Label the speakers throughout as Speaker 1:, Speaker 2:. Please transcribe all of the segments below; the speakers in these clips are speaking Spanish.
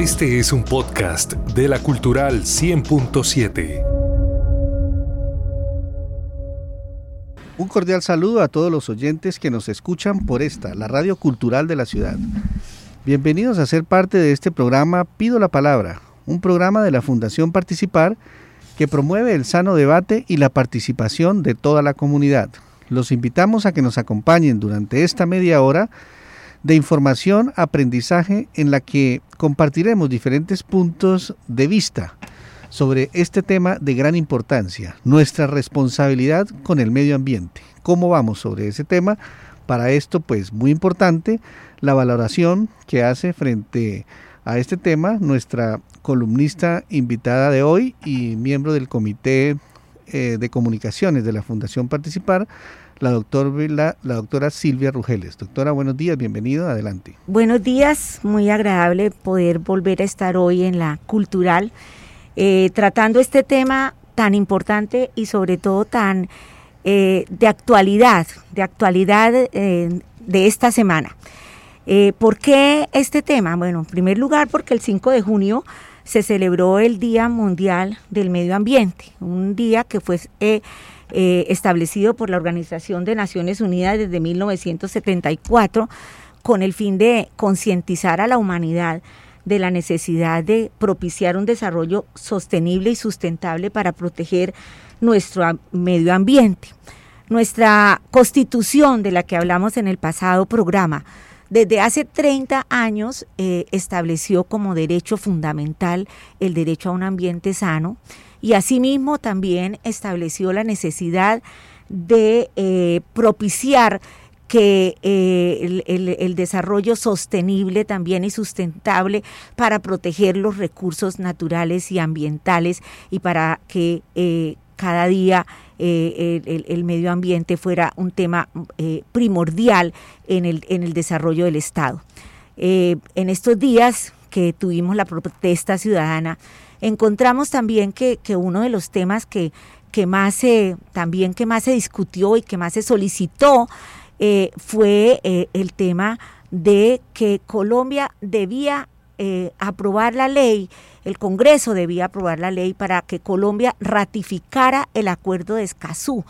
Speaker 1: Este es un podcast de la Cultural 100.7.
Speaker 2: Un cordial saludo a todos los oyentes que nos escuchan por esta, la radio cultural de la ciudad. Bienvenidos a ser parte de este programa Pido la Palabra, un programa de la Fundación Participar que promueve el sano debate y la participación de toda la comunidad. Los invitamos a que nos acompañen durante esta media hora de información, aprendizaje, en la que compartiremos diferentes puntos de vista sobre este tema de gran importancia, nuestra responsabilidad con el medio ambiente. ¿Cómo vamos sobre ese tema? Para esto, pues muy importante, la valoración que hace frente a este tema nuestra columnista invitada de hoy y miembro del Comité eh, de Comunicaciones de la Fundación Participar, la, doctor, la, doctora Silvia Rugeles. Doctora, buenos días, bienvenido, adelante.
Speaker 3: Buenos días, muy agradable poder volver a estar hoy en la cultural, eh, tratando este tema tan importante y sobre todo tan eh, de actualidad, de actualidad eh, de esta semana. ¿Por qué este tema? Bueno, en primer lugar porque el 5 de junio se celebró el Día Mundial del Medio Ambiente, un día que fue establecido por la Organización de Naciones Unidas desde 1974 con el fin de concientizar a la humanidad de la necesidad de propiciar un desarrollo sostenible y sustentable para proteger nuestro medio ambiente. Nuestra constitución de la que hablamos en el pasado programa, desde hace 30 años eh, estableció como derecho fundamental el derecho a un ambiente sano y asimismo también estableció la necesidad de eh, propiciar que eh, el, desarrollo sostenible también y sustentable para proteger los recursos naturales y ambientales y para que cada día el, medio ambiente fuera un tema primordial en el, en el desarrollo del Estado. en estos días que tuvimos la protesta ciudadana, encontramos también que, uno de los temas que, que más también que más se discutió y que más se solicitó eh, fue eh, el tema de que Colombia debía eh, aprobar la ley, el Congreso debía aprobar la ley para que Colombia ratificara el acuerdo de Escazú,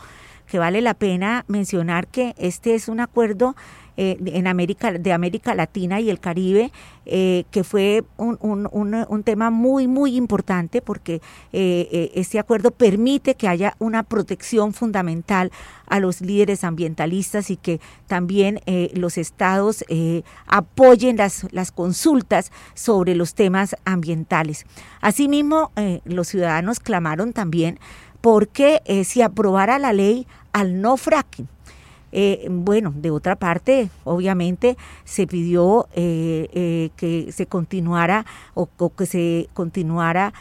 Speaker 3: que vale la pena mencionar que este es un acuerdo eh, en América, de América Latina y el Caribe, eh, que fue un, un, tema muy, muy importante porque eh, este acuerdo permite que haya una protección fundamental a los líderes ambientalistas y que también los estados apoyen las, las consultas sobre los temas ambientales. Asimismo, los ciudadanos clamaron también porque se aprobara la ley al no fracking. Eh, bueno, de otra parte, obviamente se pidió eh, eh, que se continuara o, que se continuara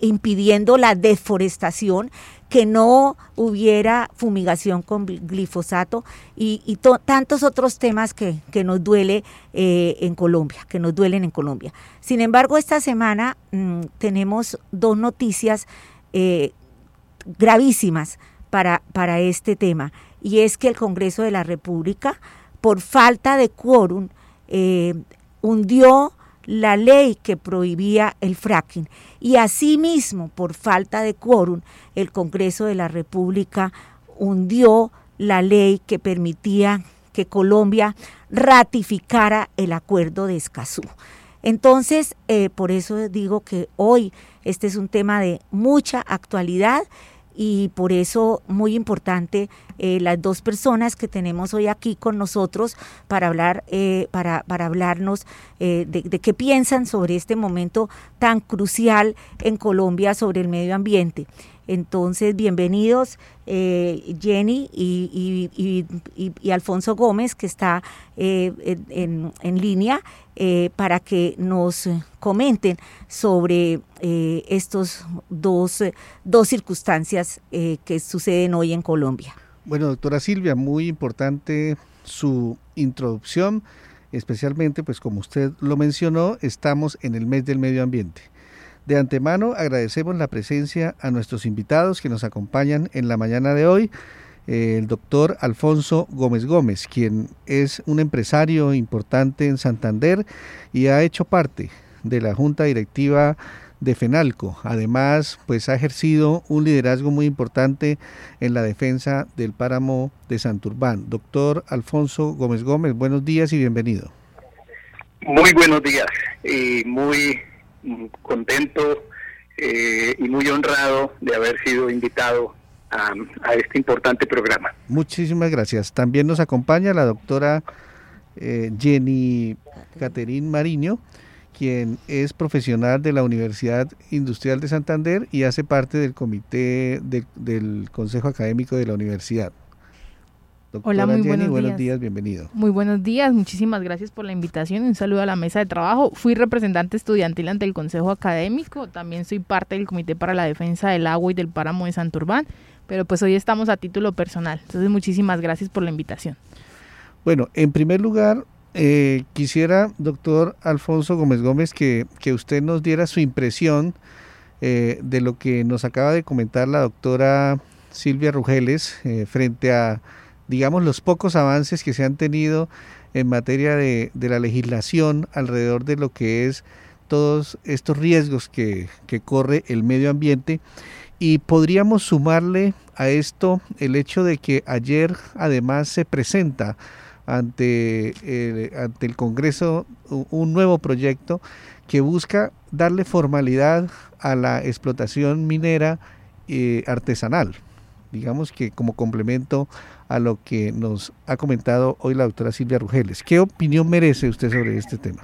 Speaker 3: impidiendo la deforestación, que no hubiera fumigación con glifosato y, tantos otros temas que, nos duele en Colombia, que nos duelen en Colombia. Sin embargo, esta semana mm, tenemos dos noticias gravísimas para, para este tema, y es que el Congreso de la República, por falta de quórum, eh, hundió la ley que prohibía el fracking. Y asimismo, por falta de quórum, el Congreso de la República hundió la ley que permitía que Colombia ratificara el acuerdo de Escazú. Entonces, eh, por eso digo que hoy este es un tema de mucha actualidad y por eso muy importante eh, las dos personas que tenemos hoy aquí con nosotros para hablar eh, para, para, hablarnos eh, de, de, qué piensan sobre este momento tan crucial en Colombia sobre el medio ambiente. Entonces, bienvenidos eh, Jenny y, Alfonso Gómez, que está eh, en, línea, eh, para que nos comenten sobre estos dos, dos circunstancias que suceden hoy en Colombia.
Speaker 2: Bueno, doctora Silvia, muy importante su introducción, especialmente, pues como usted lo mencionó, estamos en el mes del medio ambiente. De antemano agradecemos la presencia a nuestros invitados que nos acompañan en la mañana de hoy. el doctor Alfonso Gómez Gómez, quien es un empresario importante en Santander y ha hecho parte de la junta directiva de FENALCO. Además, pues ha ejercido un liderazgo muy importante en la defensa del páramo de Santurbán. Doctor Alfonso Gómez Gómez, buenos días y bienvenido.
Speaker 4: Muy buenos días y muy contento eh, y muy honrado de haber sido invitado a, este importante programa.
Speaker 2: Muchísimas gracias. También nos acompaña la doctora eh, Jenny Caterín Mariño, quien es profesional de la Universidad Industrial de Santander y hace parte del comité del Consejo Académico de la Universidad.
Speaker 5: Hola, muy buenos,
Speaker 2: buenos días. bienvenido.
Speaker 5: Muy buenos días, muchísimas gracias por la invitación. Un saludo a la mesa de trabajo. Fui representante estudiantil ante el Consejo Académico, también soy parte del Comité para la Defensa del Agua y del Páramo de Santurbán, pero pues hoy estamos a título personal. Entonces, muchísimas gracias por la invitación.
Speaker 2: Bueno, en primer lugar, eh, quisiera, doctor Alfonso Gómez Gómez, que, que usted nos diera su impresión eh, de lo que nos acaba de comentar la doctora Silvia Rugeles eh, frente a digamos, los pocos avances que se han tenido en materia de, la legislación alrededor de lo que es todos estos riesgos que, corre el medio ambiente. Y podríamos sumarle a esto el hecho de que ayer además se presenta ante el, ante el Congreso un nuevo proyecto que busca darle formalidad a la explotación minera eh, artesanal digamos que como complemento a lo que nos ha comentado hoy la doctora Silvia Rugeles. ¿Qué opinión merece usted sobre este tema?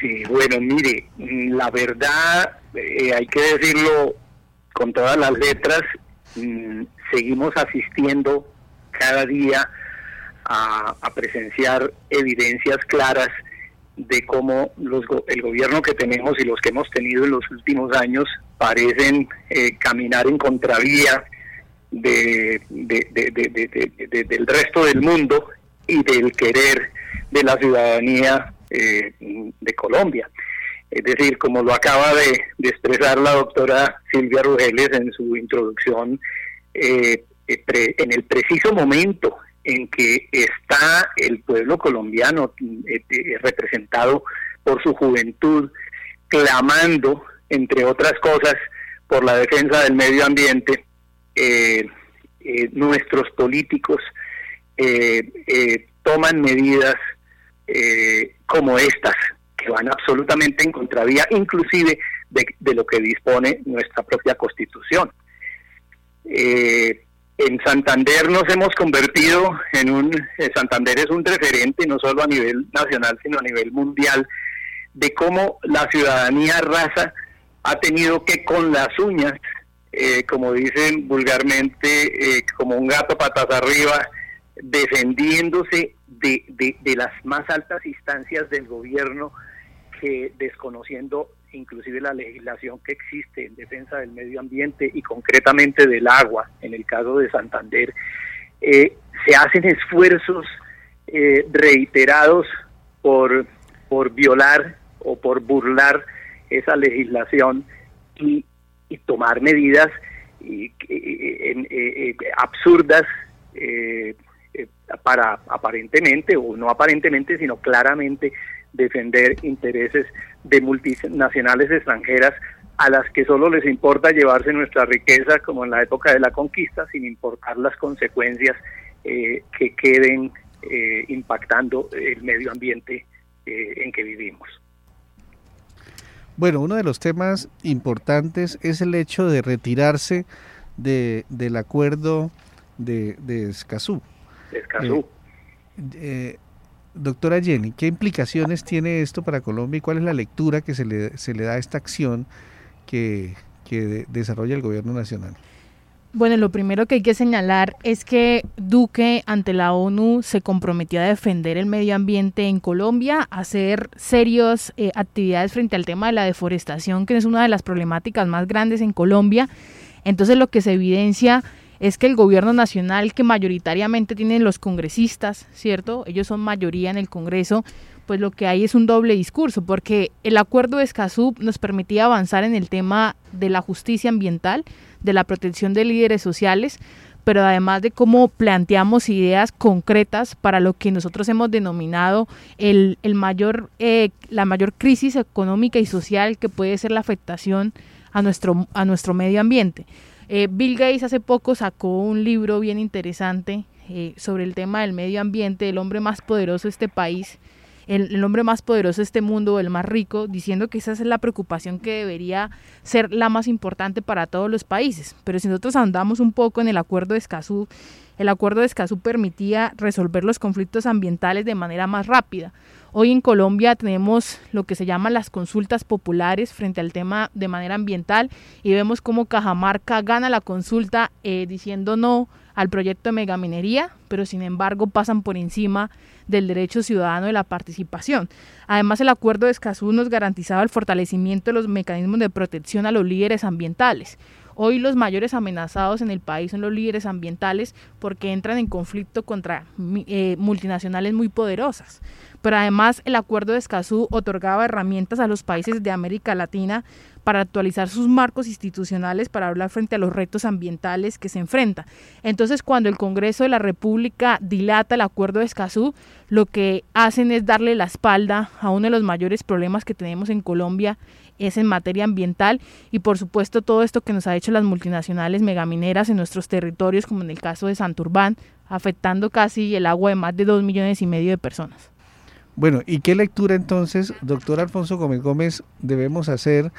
Speaker 4: Sí, bueno, mire, la verdad, eh, hay que decirlo con todas las letras, mm, seguimos asistiendo cada día a, presenciar evidencias claras de cómo los, el gobierno que tenemos y los que hemos tenido en los últimos años parecen eh, caminar en contravía de, del resto del mundo y del querer de la ciudadanía eh, de Colombia. Es decir, como lo acaba de, expresar la doctora Silvia Rugeles en su introducción, eh, eh, en el preciso momento en que está el pueblo colombiano representado por su juventud, clamando, entre otras cosas, por la defensa del medio ambiente, nuestros políticos eh, toman medidas como estas, que van absolutamente en contravía, inclusive de, lo que dispone nuestra propia constitución. en Santander nos hemos convertido en un, Santander es un referente no solo a nivel nacional, sino a nivel mundial, de cómo la ciudadanía raza ha tenido que con las uñas eh, como dicen vulgarmente, eh, como un gato patas arriba, defendiéndose de, de, las más altas instancias del gobierno que desconociendo inclusive la legislación que existe en defensa del medio ambiente y concretamente del agua, en el caso de Santander, eh, se hacen esfuerzos reiterados por, por violar o por burlar esa legislación y y tomar medidas eh, eh, absurdas eh, para aparentemente, o no aparentemente, sino claramente defender intereses de multinacionales extranjeras a las que solo les importa llevarse nuestra riqueza como en la época de la conquista, sin importar las consecuencias que queden impactando el medio ambiente en que vivimos.
Speaker 2: Bueno, uno de los temas importantes es el hecho de retirarse de, del acuerdo de, de Escazú.
Speaker 4: Escazú.
Speaker 2: Eh, eh, doctora Jenny, ¿qué implicaciones tiene esto para Colombia y cuál es la lectura que se le, se le da a esta acción que, que desarrolla el gobierno nacional?
Speaker 5: Bueno, lo primero que hay que señalar es que Duque ante la ONU se comprometió a defender el medio ambiente en Colombia, a hacer serias eh, actividades frente al tema de la deforestación, que es una de las problemáticas más grandes en Colombia. Entonces lo que se evidencia es que el gobierno nacional, que mayoritariamente tienen los congresistas, ¿cierto? Ellos son mayoría en el Congreso, pues lo que hay es un doble discurso, porque el acuerdo de Escazú nos permitía avanzar en el tema de la justicia ambiental, de la protección de líderes sociales, pero además de cómo planteamos ideas concretas para lo que nosotros hemos denominado el, el mayor, eh, la mayor crisis económica y social que puede ser la afectación a nuestro, a nuestro medio ambiente. Eh, Bill Gates hace poco sacó un libro bien interesante eh, sobre el tema del medio ambiente, el hombre más poderoso de este país, el, hombre más poderoso de este mundo, el más rico, diciendo que esa es la preocupación que debería ser la más importante para todos los países. Pero si nosotros andamos un poco en el acuerdo de Escazú, el acuerdo de Escazú permitía resolver los conflictos ambientales de manera más rápida. Hoy en Colombia tenemos lo que se llaman las consultas populares frente al tema de manera ambiental y vemos cómo Cajamarca gana la consulta eh, diciendo no al proyecto de megaminería, pero sin embargo pasan por encima del derecho ciudadano de la participación. Además, el acuerdo de Escazú nos garantizaba el fortalecimiento de los mecanismos de protección a los líderes ambientales. Hoy los mayores amenazados en el país son los líderes ambientales porque entran en conflicto contra eh, multinacionales muy poderosas. Pero además el acuerdo de Escazú otorgaba herramientas a los países de América Latina para actualizar sus marcos institucionales para hablar frente a los retos ambientales que se enfrenta. Entonces, cuando el Congreso de la República dilata el acuerdo de Escazú, lo que hacen es darle la espalda a uno de los mayores problemas que tenemos en Colombia es en materia ambiental y por supuesto todo esto que nos ha hecho las multinacionales megamineras en nuestros territorios, como en el caso de Santurbán, afectando casi el agua de más de dos millones y medio de personas.
Speaker 2: Bueno, ¿y qué lectura entonces, doctor Alfonso Gómez Gómez, debemos hacer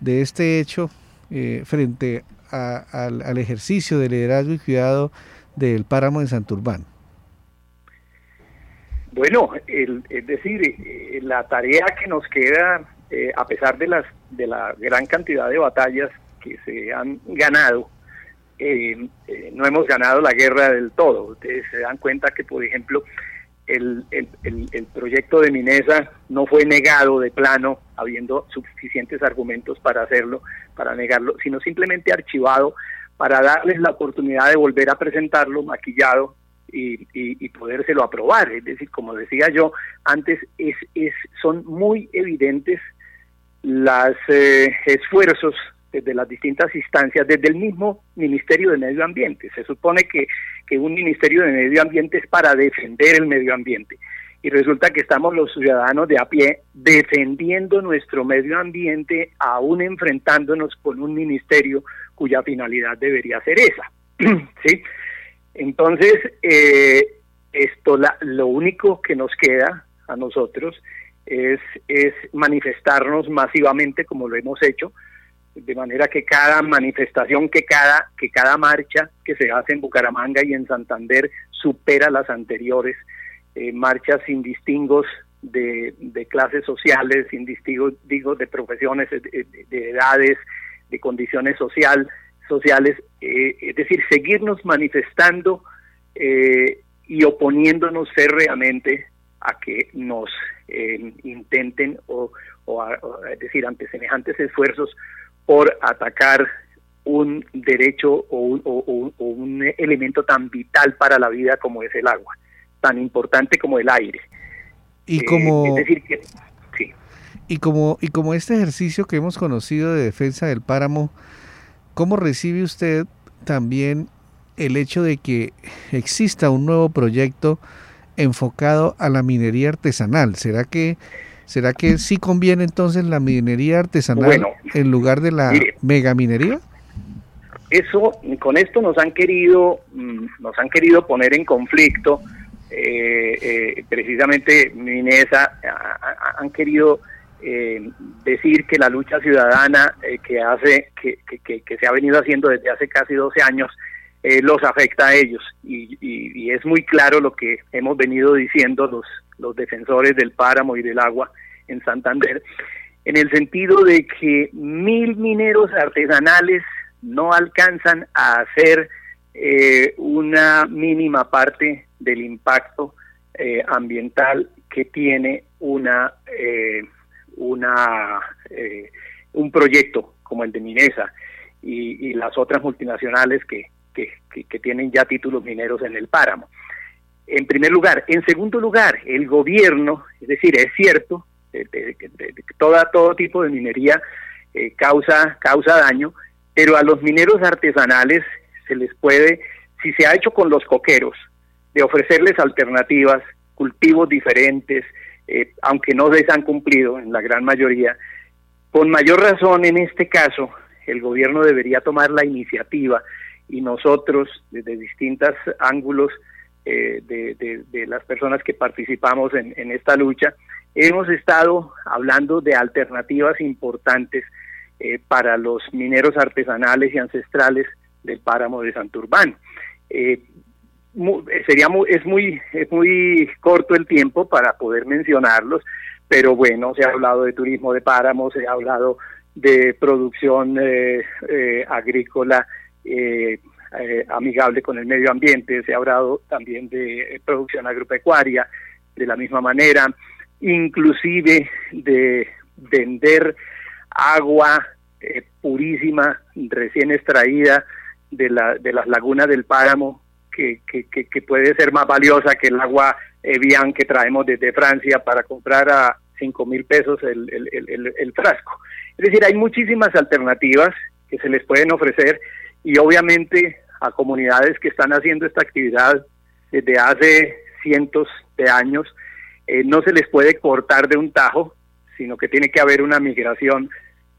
Speaker 2: de este hecho eh, frente al, ejercicio de liderazgo y cuidado del páramo de Santurbán?
Speaker 4: Bueno, es decir, eh, la tarea que nos queda, eh, a pesar de, las, de la gran cantidad de batallas que se han ganado, no hemos ganado la guerra del todo. Ustedes se dan cuenta que, por ejemplo, el, el, el, proyecto de Minesa no fue negado de plano, habiendo suficientes argumentos para hacerlo, para negarlo, sino simplemente archivado para darles la oportunidad de volver a presentarlo maquillado y, y, podérselo aprobar. Es decir, como decía yo antes, es, es, son muy evidentes los eh, esfuerzos desde las distintas instancias, desde el mismo Ministerio de Medio Ambiente. Se supone que, que un Ministerio de Medio Ambiente es para defender el medio ambiente y resulta que estamos los ciudadanos de a pie defendiendo nuestro medio ambiente, aún enfrentándonos con un ministerio cuya finalidad debería ser esa. ¿sí? Entonces, eh, esto lo único que nos queda a nosotros es, es manifestarnos masivamente como lo hemos hecho, de manera que cada manifestación, que cada, que cada marcha que se hace en Bucaramanga y en Santander supera las anteriores eh, marchas sin distingos de, clases sociales, sin distingos de profesiones, de, edades, de condiciones social, sociales, eh, es decir, seguirnos manifestando eh, y oponiéndonos férreamente a que nos intenten o, o, es decir, ante semejantes esfuerzos por atacar un derecho o un, elemento tan vital para la vida como es el agua, tan importante como el aire.
Speaker 2: Y eh, como, decir que, sí. y como y como este ejercicio que hemos conocido de defensa del páramo, ¿cómo recibe usted también el hecho de que exista un nuevo proyecto enfocado a la minería artesanal? ¿Será que ¿Será que sí conviene entonces la minería artesanal en lugar de la megaminería?
Speaker 4: Eso, con esto nos han querido, mm, nos han querido poner en conflicto, eh, eh, precisamente Minesa, han querido eh, decir que la lucha ciudadana que hace, que, que, se ha venido haciendo desde hace casi 12 años, los afecta a ellos y, y, es muy claro lo que hemos venido diciendo los los defensores del páramo y del agua en Santander, en el sentido de que mil mineros artesanales no alcanzan a hacer eh, una mínima parte del impacto eh, ambiental que tiene una, eh, una un proyecto como el de Minesa y, las otras multinacionales que, que tienen ya títulos mineros en el páramo en primer lugar. En segundo lugar, el gobierno, es decir, es cierto, que toda, todo tipo de minería eh, causa, causa daño, pero a los mineros artesanales se les puede, si se ha hecho con los coqueros, de ofrecerles alternativas, cultivos diferentes, eh, aunque no se han cumplido en la gran mayoría, con mayor razón en este caso el gobierno debería tomar la iniciativa y nosotros desde distintos ángulos eh, de, las personas que participamos en, esta lucha, hemos estado hablando de alternativas importantes eh, para los mineros artesanales y ancestrales del páramo de Santurbán. Eh, sería muy, es muy es muy corto el tiempo para poder mencionarlos, pero bueno, se ha hablado de turismo de páramo, se ha hablado de producción eh, eh, agrícola eh, amigable con el medio ambiente, se ha hablado también de producción agropecuaria de la misma manera, inclusive de vender agua purísima, recién extraída de, la, de las lagunas del páramo, que, que, puede ser más valiosa que el agua Evian que traemos desde Francia para comprar a cinco mil pesos el, el, el, frasco. Es decir, hay muchísimas alternativas que se les pueden ofrecer y obviamente a comunidades que están haciendo esta actividad desde hace cientos de años, eh, no se les puede cortar de un tajo, sino que tiene que haber una migración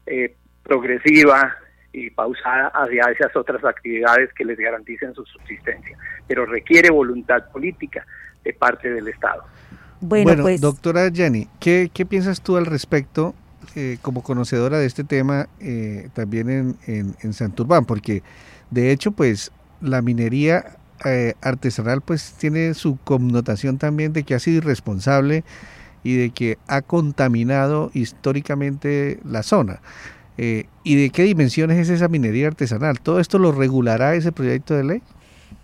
Speaker 4: eh, progresiva y pausada hacia esas otras actividades que les garanticen su subsistencia. Pero requiere voluntad política de parte del Estado.
Speaker 2: Bueno, pues... doctora Jenny, ¿qué, ¿qué piensas tú al respecto eh, como conocedora de este tema eh, también en, en, Santurbán, porque de hecho pues la minería eh, artesanal pues tiene su connotación también de que ha sido irresponsable y de que ha contaminado históricamente la zona. ¿Y de qué dimensiones es esa minería artesanal? ¿Todo esto lo regulará ese proyecto de ley?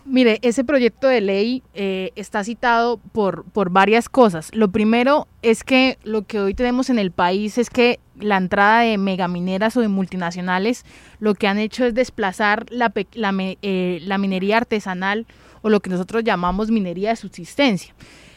Speaker 5: Mire, ese proyecto de ley eh, está citado por, por varias cosas. Lo primero es que lo que hoy tenemos en el país es que la entrada de megamineras o de multinacionales lo que han hecho es desplazar la, eh, la minería artesanal o lo que nosotros llamamos minería de subsistencia.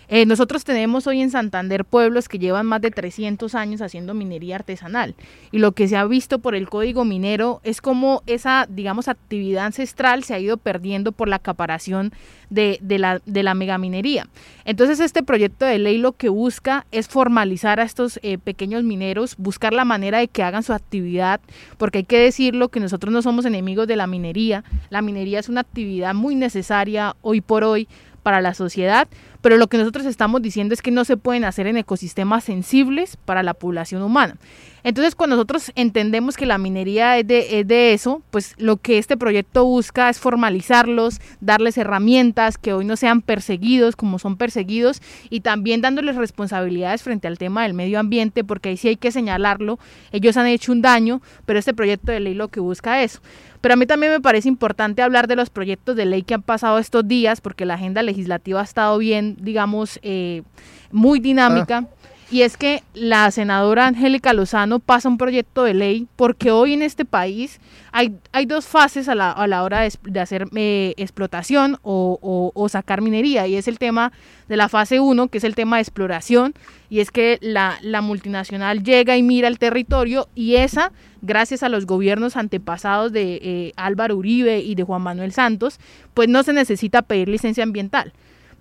Speaker 5: Eh, nosotros tenemos hoy en Santander pueblos que llevan más de 300 años haciendo minería artesanal y lo que se ha visto por el código minero es como esa, digamos, actividad ancestral se ha ido perdiendo por la acaparación de, la, de la megaminería. Entonces este proyecto de ley lo que busca es formalizar a estos eh, pequeños mineros, buscar la manera de que hagan su actividad, porque hay que decirlo que nosotros no somos enemigos de la minería, la minería es una actividad muy necesaria hoy por hoy para la sociedad, pero lo que nosotros estamos diciendo es que no se pueden hacer en ecosistemas sensibles para la población humana. Entonces, cuando nosotros entendemos que la minería es de, eso, pues lo que este proyecto busca es formalizarlos, darles herramientas, que hoy no sean perseguidos como son perseguidos, y también dándoles responsabilidades frente al tema del medio ambiente, porque ahí sí hay que señalarlo, ellos han hecho un daño, pero este proyecto de ley lo que busca es eso. Pero a mí también me parece importante hablar de los proyectos de ley que han pasado estos días, porque la agenda legislativa ha estado bien, digamos, eh, muy dinámica. Ah. Y es que la senadora Angélica Lozano pasa un proyecto de ley porque hoy en este país hay, hay dos fases a la, a la hora de, hacer eh, explotación o, o, sacar minería. Y es el tema de la fase 1, que es el tema de exploración. Y es que la, la multinacional llega y mira el territorio y esa, gracias a los gobiernos antepasados de eh, Álvaro Uribe y de Juan Manuel Santos, pues no se necesita pedir licencia ambiental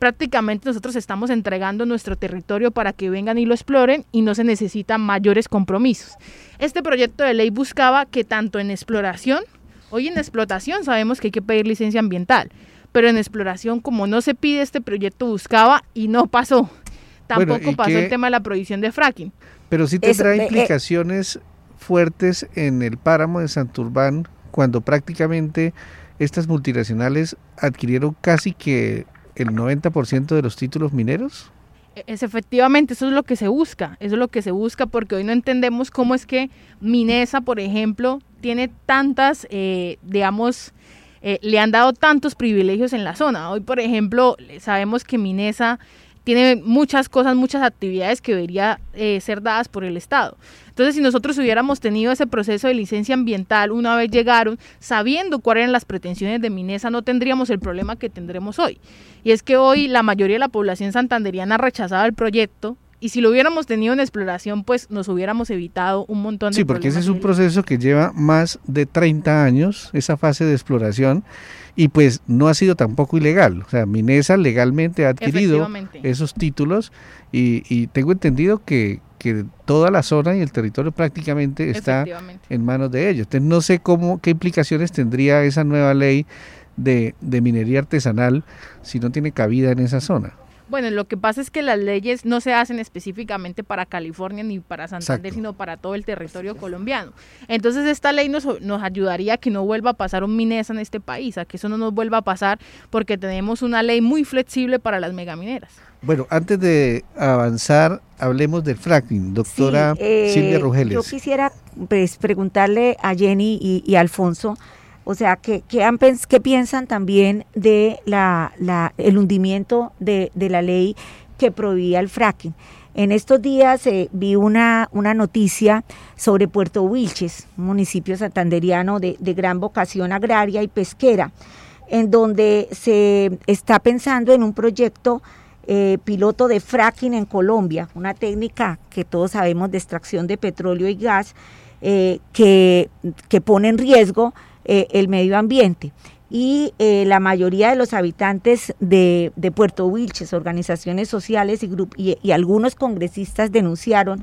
Speaker 5: prácticamente nosotros estamos entregando nuestro territorio para que vengan y lo exploren y no se necesitan mayores compromisos. Este proyecto de ley buscaba que tanto en exploración, hoy en explotación sabemos que hay que pedir licencia ambiental, pero en exploración como no se pide este proyecto buscaba y no pasó. Tampoco pasó el tema de la prohibición de fracking.
Speaker 2: Pero sí tendrá eh, implicaciones fuertes en el páramo de Santurbán cuando prácticamente estas multinacionales adquirieron casi que el 90% de los títulos mineros?
Speaker 5: Es efectivamente, eso es lo que se busca, eso es lo que se busca porque hoy no entendemos cómo es que Minesa, por ejemplo, tiene tantas, eh, digamos, eh, le han dado tantos privilegios en la zona. Hoy, por ejemplo, sabemos que Minesa tiene muchas cosas, muchas actividades que debería eh, ser dadas por el Estado. Entonces, si nosotros hubiéramos tenido ese proceso de licencia ambiental una vez llegaron, sabiendo cuáles eran las pretensiones de Minesa, no tendríamos el problema que tendremos hoy. Y es que hoy la mayoría de la población santanderiana ha rechazado el proyecto y si lo hubiéramos tenido en exploración, pues nos hubiéramos evitado un montón de
Speaker 2: Sí, porque ese es un proceso que lleva más de 30 años, esa fase de exploración, y pues no ha sido tampoco ilegal. O sea, Minesa legalmente ha adquirido esos títulos y, tengo entendido que, que, toda la zona y el territorio prácticamente está en manos de ellos. Entonces no sé cómo, qué implicaciones tendría esa nueva ley de, de minería artesanal si no tiene cabida en esa zona.
Speaker 5: Bueno, lo que pasa es que las leyes no se hacen específicamente para California ni para Santander, sino para todo el territorio colombiano. Entonces esta ley nos, nos ayudaría a que no vuelva a pasar un minesa en este país, a que eso no nos vuelva a pasar porque tenemos una ley muy flexible para las megamineras.
Speaker 2: Bueno, antes de avanzar, hablemos del fracking, doctora eh, Silvia Rugeles.
Speaker 3: Yo quisiera pues, preguntarle a Jenny y, y Alfonso o sea, ¿qué, piensan también de la, el hundimiento de, la ley que prohibía el fracking? En estos días eh, vi una, una noticia sobre Puerto Wilches, un municipio santanderiano de, gran vocación agraria y pesquera, en donde se está pensando en un proyecto eh, piloto de fracking en Colombia, una técnica que todos sabemos de extracción de petróleo y gas eh, que, que pone en riesgo eh, el medio ambiente. Y eh, la mayoría de los habitantes de, Puerto Wilches, organizaciones sociales y, algunos congresistas denunciaron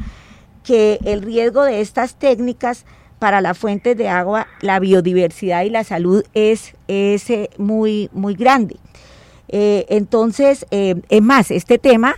Speaker 3: que el riesgo de estas técnicas para las fuentes de agua, la biodiversidad y la salud es, es eh, muy, muy grande. entonces, es más, este tema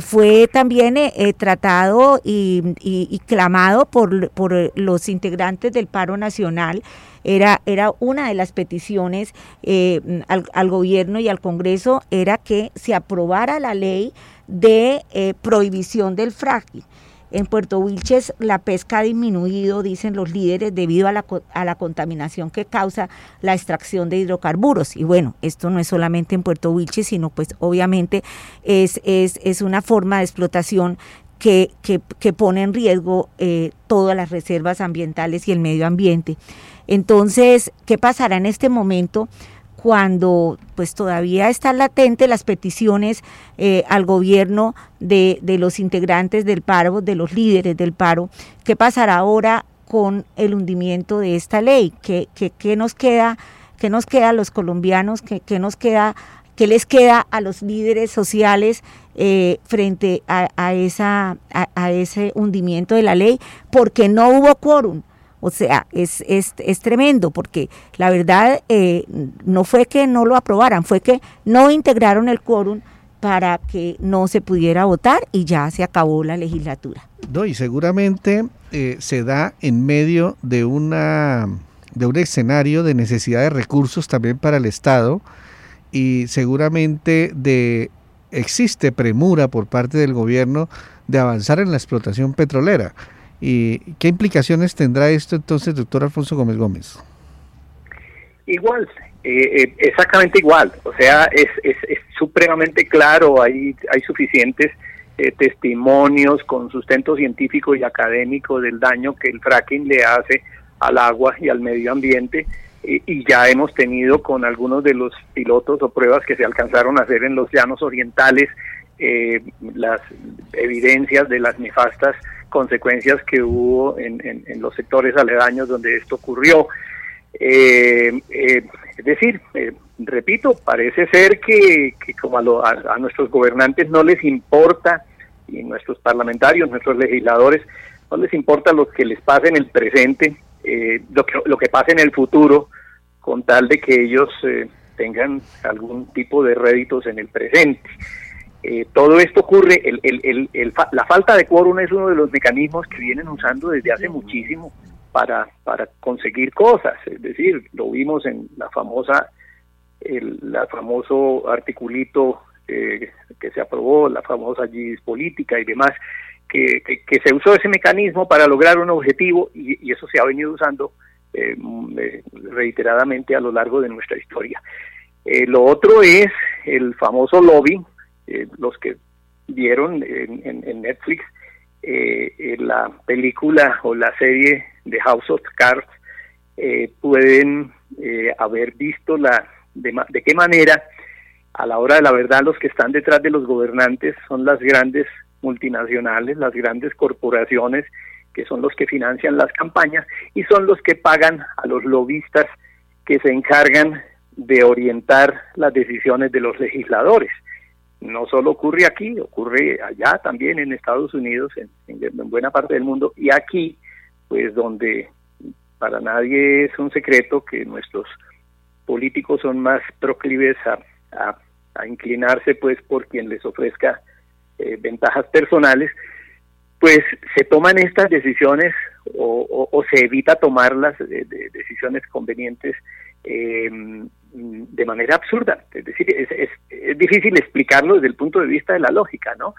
Speaker 3: fue también tratado y, y, clamado por, por, los integrantes del paro nacional era, era una de las peticiones eh, al, gobierno y al Congreso, era que se aprobara la ley de eh, prohibición del fracking. En Puerto Wilches la pesca ha disminuido, dicen los líderes, debido a la, a la, contaminación que causa la extracción de hidrocarburos. Y bueno, esto no es solamente en Puerto Wilches, sino pues obviamente es, es, es una forma de explotación que, que, que pone en riesgo eh, todas las reservas ambientales y el medio ambiente. Entonces, ¿qué pasará en este momento? Cuando pues todavía están latentes las peticiones eh, al gobierno de, los integrantes del paro, de los líderes del paro, ¿qué pasará ahora con el hundimiento de esta ley? ¿Qué, qué, nos queda? ¿Qué nos queda a los colombianos? ¿Qué, nos queda? ¿Qué les queda a los líderes sociales eh, frente a, esa, a, ese hundimiento de la ley? Porque no hubo quórum o sea, es, es, es tremendo porque la verdad eh, no fue que no lo aprobaran, fue que no integraron el quórum para que no se pudiera votar y ya se acabó la legislatura.
Speaker 2: No, y seguramente eh, se da en medio de una de un escenario de necesidad de recursos también para el Estado y seguramente de existe premura por parte del gobierno de avanzar en la explotación petrolera. ¿Y qué implicaciones tendrá esto entonces, doctor Alfonso Gómez Gómez?
Speaker 4: Igual, eh, eh, exactamente igual. O sea, es, es, supremamente claro, hay, hay suficientes eh, testimonios con sustento científico y académico del daño que el fracking le hace al agua y al medio ambiente. y ya hemos tenido con algunos de los pilotos o pruebas que se alcanzaron a hacer en los llanos orientales las evidencias de las nefastas consecuencias que hubo en, los sectores aledaños donde esto ocurrió. Eh, eh, es decir, eh, repito, parece ser que, como a, nuestros gobernantes no les importa, y nuestros parlamentarios, nuestros legisladores, no les importa lo que les pase en el presente, lo, que, lo que pase en el futuro, con tal de que ellos tengan algún tipo de réditos en el presente. Eh, todo esto ocurre, la falta de quórum es uno de los mecanismos que vienen usando desde hace muchísimo para, para conseguir cosas, es decir, lo vimos en la famosa, el la famoso articulito eh, que se aprobó, la famosa GIS política y demás, que, que, se usó ese mecanismo para lograr un objetivo y, eso se ha venido usando eh, reiteradamente a lo largo de nuestra historia. lo otro es el famoso lobby eh, los que vieron en, Netflix eh, la película o la serie de House of Cards eh, pueden haber visto la de, qué manera a la hora de la verdad los que están detrás de los gobernantes son las grandes multinacionales, las grandes corporaciones, que son los que financian las campañas y son los que pagan a los lobistas que se encargan de orientar las decisiones de los legisladores. No solo ocurre aquí, ocurre allá también en Estados Unidos, en, buena parte del mundo, y aquí, pues donde para nadie es un secreto que nuestros políticos son más proclives a, inclinarse pues por quien les ofrezca eh, ventajas personales, pues se toman estas decisiones o, se evita tomarlas de, decisiones convenientes em, de manera absurda. Es decir, es, es, difícil explicarlo desde el punto de vista de la lógica, ¿no?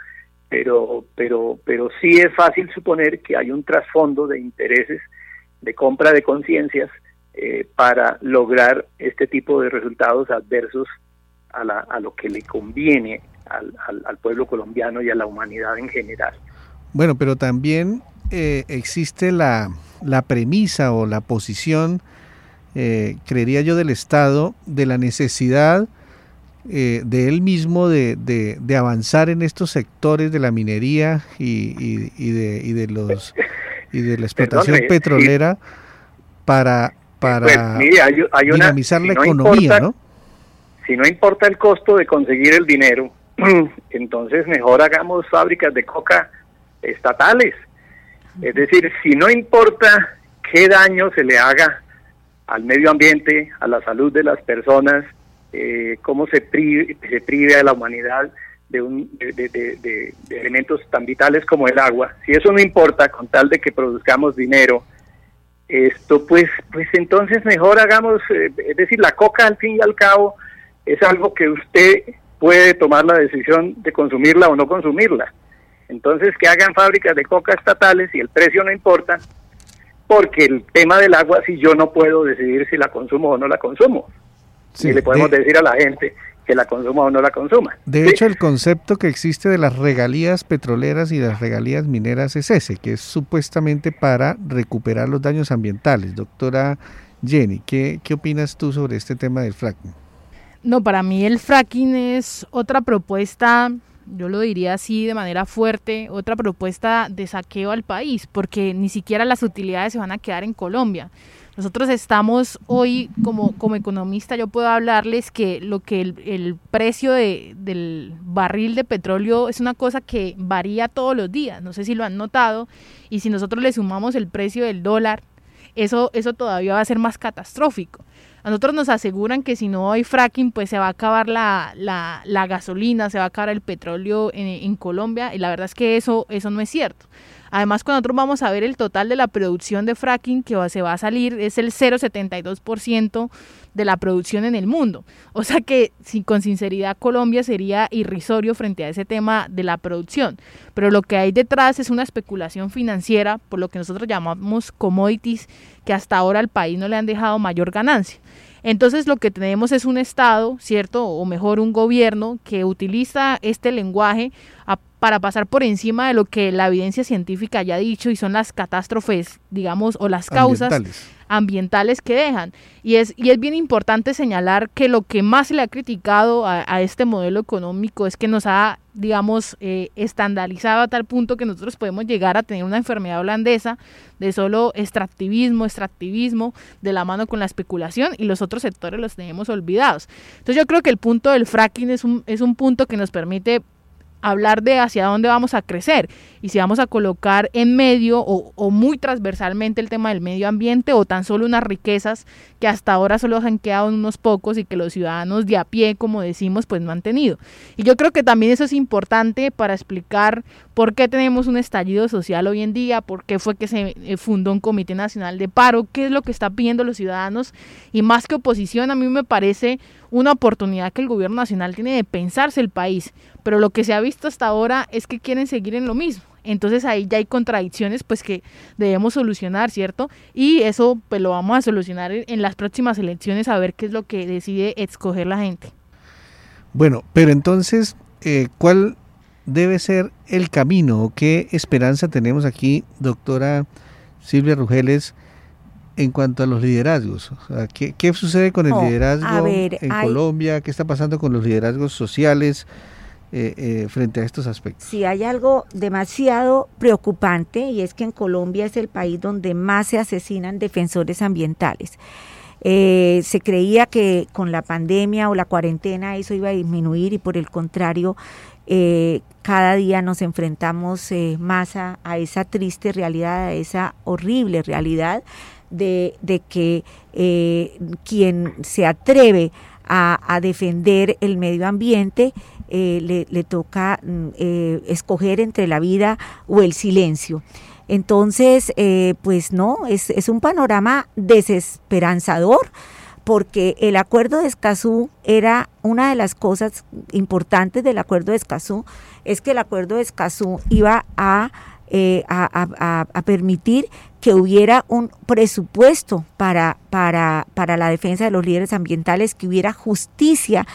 Speaker 4: Pero, pero, pero sí es fácil suponer que hay un trasfondo de intereses de compra de conciencias eh, para lograr este tipo de resultados adversos a, la, a lo que le conviene al, al, pueblo colombiano y a la humanidad en general.
Speaker 2: Bueno, pero también eh, existe la, la, premisa o la posición, eh, creería yo, del Estado de la necesidad de él mismo de, de, avanzar en estos sectores de la minería y, y, de, y de los y de la explotación petrolera para, para
Speaker 4: pues,
Speaker 2: dinamizar la economía, ¿no?
Speaker 4: Si no importa el costo de conseguir el dinero, entonces mejor hagamos fábricas de coca estatales. Es decir, si no importa qué daño se le haga al medio ambiente, a la salud de las personas, eh, cómo se prive, se prive a la humanidad de, un, de, elementos tan vitales como el agua, si eso no importa con tal de que produzcamos dinero, esto pues, pues entonces mejor hagamos, eh, es decir, la coca al fin y al cabo es algo que usted puede tomar la decisión de consumirla o no consumirla. Entonces que hagan fábricas de coca estatales y el precio no importa, porque el tema del agua si yo no puedo decidir si la consumo o no la consumo. y le podemos decir a la gente que la consuma o no la consuma.
Speaker 2: De hecho, el concepto que existe de las regalías petroleras y las regalías mineras es ese, que es supuestamente para recuperar los daños ambientales. Doctora Jenny, ¿qué, qué opinas tú sobre este tema del fracking?
Speaker 5: No, para mí el fracking es otra propuesta, yo lo diría así de manera fuerte, otra propuesta de saqueo al país, porque ni siquiera las utilidades se van a quedar en Colombia. Nosotros estamos hoy, como, como economista, yo puedo hablarles que lo que el, precio de, del barril de petróleo es una cosa que varía todos los días. No sé si lo han notado. Y si nosotros le sumamos el precio del dólar, eso, eso todavía va a ser más catastrófico. A nosotros nos aseguran que si no hay fracking, pues se va a acabar la, la, la gasolina, se va a acabar el petróleo en, en, Colombia. Y la verdad es que eso, eso no es cierto. Además, cuando nosotros vamos a ver el total de la producción de fracking que se va a salir, es el 0,72% de la producción en el mundo. O sea que, con sinceridad, Colombia sería irrisorio frente a ese tema de la producción. Pero lo que hay detrás es una especulación financiera, por lo que nosotros llamamos commodities, que hasta ahora al país no le han dejado mayor ganancia. Entonces lo que tenemos es un Estado, ¿cierto? O mejor un gobierno que utiliza este lenguaje para pasar por encima de lo que la evidencia científica haya dicho y son las catástrofes, digamos, o las causas ambientales, que dejan. Y es, y es bien importante señalar que lo que más se le ha criticado a, este modelo económico es que nos ha, digamos, eh, estandarizado a tal punto que nosotros podemos llegar a tener una enfermedad holandesa de solo extractivismo, extractivismo, de la mano con la especulación y los otros sectores los tenemos olvidados. Entonces yo creo que el punto del fracking es un, es un punto que nos permite hablar de hacia dónde vamos a crecer y si vamos a colocar en medio o, muy transversalmente el tema del medio ambiente o tan solo unas riquezas que hasta ahora solo han quedado en unos pocos y que los ciudadanos de a pie, como decimos, pues no han tenido. Y yo creo que también eso es importante para explicar por qué tenemos un estallido social hoy en día, por qué fue que se eh, fundó un Comité Nacional de Paro, qué es lo que están pidiendo los ciudadanos y más que oposición, a mí me parece una oportunidad que el gobierno nacional tiene de pensarse el país, pero lo que se ha visto hasta ahora es que quieren seguir en lo mismo. Entonces ahí ya hay contradicciones pues que debemos solucionar, ¿cierto? Y eso pues lo vamos a solucionar en las próximas elecciones a ver qué es lo que decide escoger la gente.
Speaker 2: Bueno, pero entonces, eh, ¿cuál debe ser el camino qué esperanza tenemos aquí, doctora Silvia Rugeles, en cuanto a los liderazgos? ¿qué, sucede con el liderazgo en Colombia? ¿Qué está pasando con los liderazgos sociales? eh, eh, frente a estos aspectos.
Speaker 3: Si hay algo demasiado preocupante y es que en Colombia es el país donde más se asesinan defensores ambientales. Eh, se creía que con la pandemia o la cuarentena eso iba a disminuir y por el contrario, cada día nos enfrentamos más a, esa triste realidad, a esa horrible realidad de, que quien se atreve a, defender el medio ambiente, eh, le, toca mm, eh, escoger entre la vida o el silencio. Entonces, eh, pues no, es, es, un panorama desesperanzador porque el acuerdo de Escazú era una de las cosas importantes del acuerdo de Escazú, es que el acuerdo de Escazú iba a, a, a, permitir que hubiera un presupuesto para, para, para la defensa de los líderes ambientales, que hubiera justicia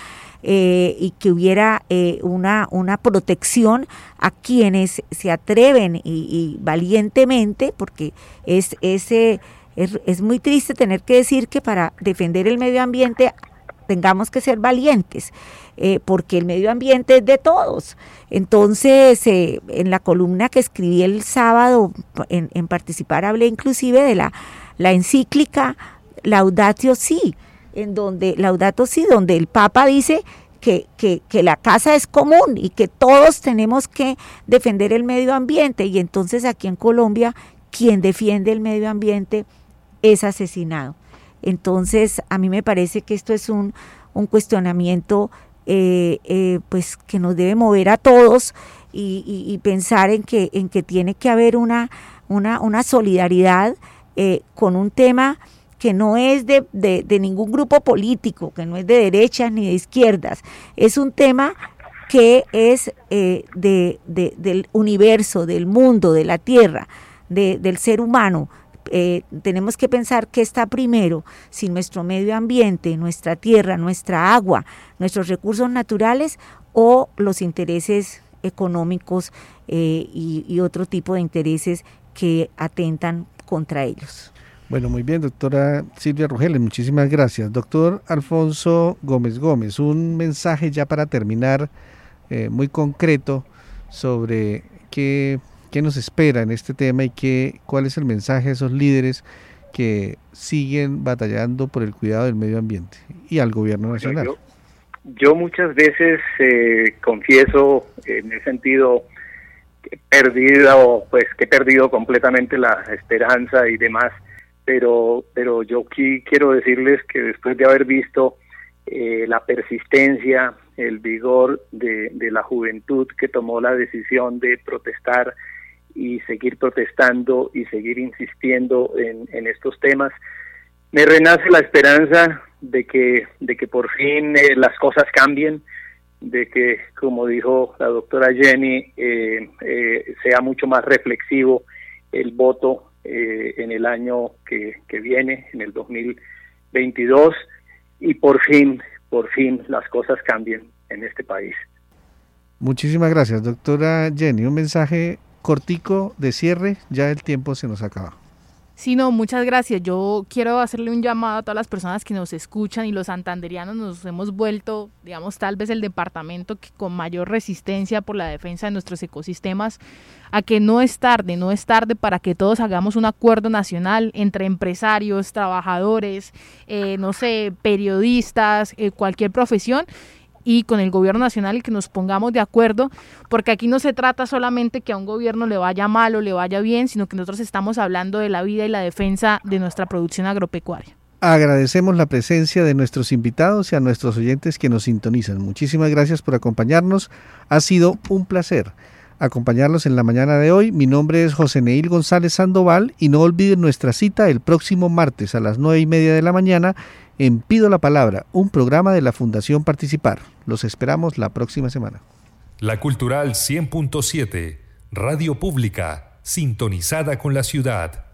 Speaker 3: eh, y que hubiera eh, una, una protección a quienes se atreven y, valientemente, porque es, ese, es, es muy triste tener que decir que para defender el medio ambiente tengamos que ser valientes, eh, porque el medio ambiente es de todos. Entonces, eh, en la columna que escribí el sábado, en, participar, hablé inclusive de la, encíclica Laudatio Si, en donde, Laudato Si, donde el Papa dice que, que, que, la casa es común y que todos tenemos que defender el medio ambiente. Y entonces aquí en Colombia, quien defiende el medio ambiente es asesinado. Entonces, a mí me parece que esto es un, cuestionamiento eh, eh, pues que nos debe mover a todos y, pensar en que, en que tiene que haber una, una, solidaridad eh, con un tema que no es de, ningún grupo político, que no es de derechas ni de izquierdas, es un tema que es de, del universo, del mundo, de la tierra, del ser humano, eh, tenemos que pensar qué está primero, si nuestro medio ambiente, nuestra tierra, nuestra agua, nuestros recursos naturales o los intereses económicos eh, y, otro tipo de intereses que atentan contra ellos.
Speaker 2: Bueno, muy bien, doctora Silvia Rugeles, muchísimas gracias. Doctor Alfonso Gómez Gómez, un mensaje ya para terminar eh, muy concreto sobre qué qué nos espera en este tema y qué, cuál es el mensaje de esos líderes que siguen batallando por el cuidado del medio ambiente y al gobierno nacional.
Speaker 4: Yo, muchas veces eh, confieso en ese sentido que he perdido, pues que he perdido completamente la esperanza y demás, pero, pero yo aquí quiero decirles que después de haber visto eh, la persistencia, el vigor de, de la juventud que tomó la decisión de protestar y seguir protestando y seguir insistiendo en, estos temas. Me renace la esperanza de que, de que por fin eh, las cosas cambien, de que, como dijo la doctora Jenny, eh, eh, sea mucho más reflexivo el voto en el año que, que viene, en el 2022, y por fin, por fin las cosas cambien en este país.
Speaker 2: Muchísimas gracias, doctora Jenny. Un mensaje cortico de cierre, ya el tiempo se nos acaba.
Speaker 5: Sí, no, muchas gracias. Yo quiero hacerle un llamado a todas las personas que nos escuchan y los santanderianos nos hemos vuelto, digamos, tal vez el departamento que con mayor resistencia por la defensa de nuestros ecosistemas, a que no es tarde, no es tarde para que todos hagamos un acuerdo nacional entre empresarios, trabajadores, eh, no sé, periodistas, eh, cualquier profesión y con el gobierno nacional que nos pongamos de acuerdo, porque aquí no se trata solamente que a un gobierno le vaya mal o le vaya bien, sino que nosotros estamos hablando de la vida y la defensa de nuestra producción agropecuaria.
Speaker 2: Agradecemos la presencia de nuestros invitados y a nuestros oyentes que nos sintonizan. Muchísimas gracias por acompañarnos. Ha sido un placer acompañarlos en la mañana de hoy. Mi nombre es José Neil González Sandoval y no olviden nuestra cita el próximo martes a las nueve y media de la mañana en Pido la Palabra, un programa de la Fundación Participar. Los esperamos la próxima semana.
Speaker 1: La Cultural 100.7, Radio Pública, sintonizada con la ciudad.